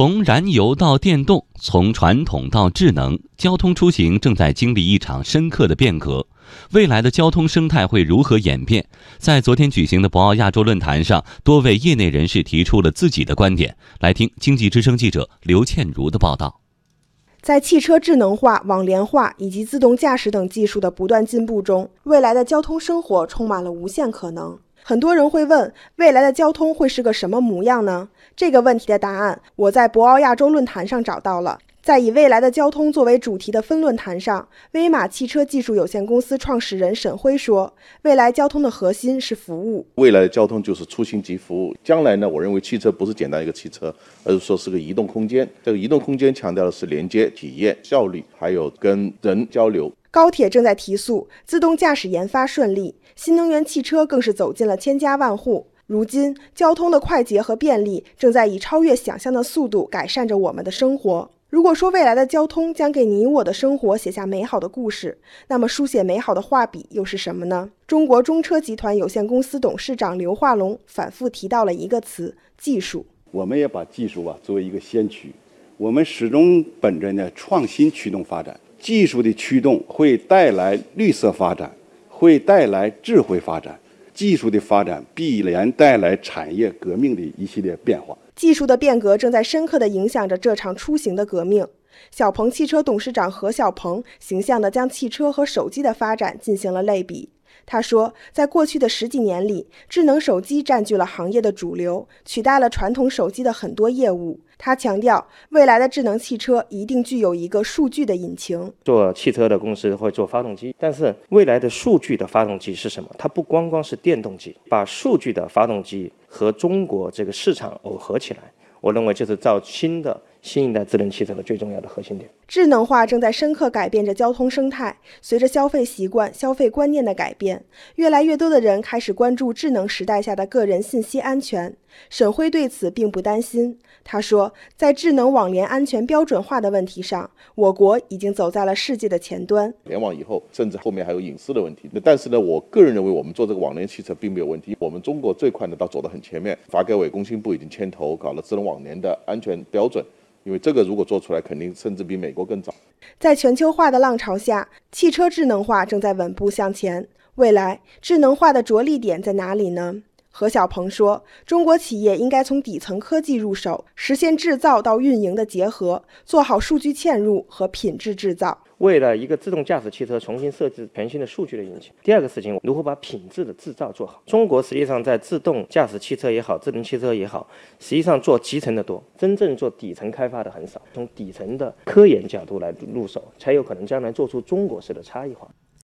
从燃油到电动，从传统到智能，交通出行正在经历一场深刻的变革。未来的交通生态会如何演变？在昨天举行的博鳌亚洲论坛上，多位业内人士提出了自己的观点。来听经济之声记者刘倩茹的报道。在汽车智能化、网联化以及自动驾驶等技术的不断进步中，未来的交通生活充满了无限可能。很多人会问，未来的交通会是个什么模样呢？这个问题的答案，我在博鳌亚洲论坛上找到了。在以未来的交通作为主题的分论坛上，威马汽车技术有限公司创始人沈辉说：“未来交通的核心是服务，未来的交通就是出行及服务。将来呢，我认为汽车不是简单一个汽车，而是说是个移动空间。这个移动空间强调的是连接、体验、效率，还有跟人交流。高铁正在提速，自动驾驶研发顺利，新能源汽车更是走进了千家万户。如今，交通的快捷和便利正在以超越想象的速度改善着我们的生活。”如果说未来的交通将给你我的生活写下美好的故事，那么书写美好的画笔又是什么呢？中国中车集团有限公司董事长刘化龙反复提到了一个词：技术。我们也把技术啊作为一个先驱，我们始终本着呢创新驱动发展，技术的驱动会带来绿色发展，会带来智慧发展，技术的发展必然带来产业革命的一系列变化。技术的变革正在深刻地影响着这场出行的革命。小鹏汽车董事长何小鹏形象地将汽车和手机的发展进行了类比。他说，在过去的十几年里，智能手机占据了行业的主流，取代了传统手机的很多业务。他强调，未来的智能汽车一定具有一个数据的引擎。做汽车的公司会做发动机，但是未来的数据的发动机是什么？它不光光是电动机，把数据的发动机和中国这个市场耦合起来，我认为就是造新的。新一代智能汽车的最重要的核心点，智能化正在深刻改变着交通生态。随着消费习惯、消费观念的改变，越来越多的人开始关注智能时代下的个人信息安全。沈辉对此并不担心，他说，在智能网联安全标准化的问题上，我国已经走在了世界的前端。联网以后，甚至后面还有隐私的问题。那但是呢，我个人认为，我们做这个网联汽车并没有问题。我们中国最快的倒走得很前面，发改委、工信部已经牵头搞了智能网联的安全标准。因为这个如果做出来，肯定甚至比美国更早。在全球化的浪潮下，汽车智能化正在稳步向前。未来智能化的着力点在哪里呢？何小鹏说：“中国企业应该从底层科技入手，实现制造到运营的结合，做好数据嵌入和品质制造。为了一个自动驾驶汽车重新设置全新的数据的引擎。第二个事情，如何把品质的制造做好？中国实际上在自动驾驶汽车也好，智能汽车也好，实际上做集成的多，真正做底层开发的很少。从底层的科研角度来入手，才有可能将来做出中国式的差异化。”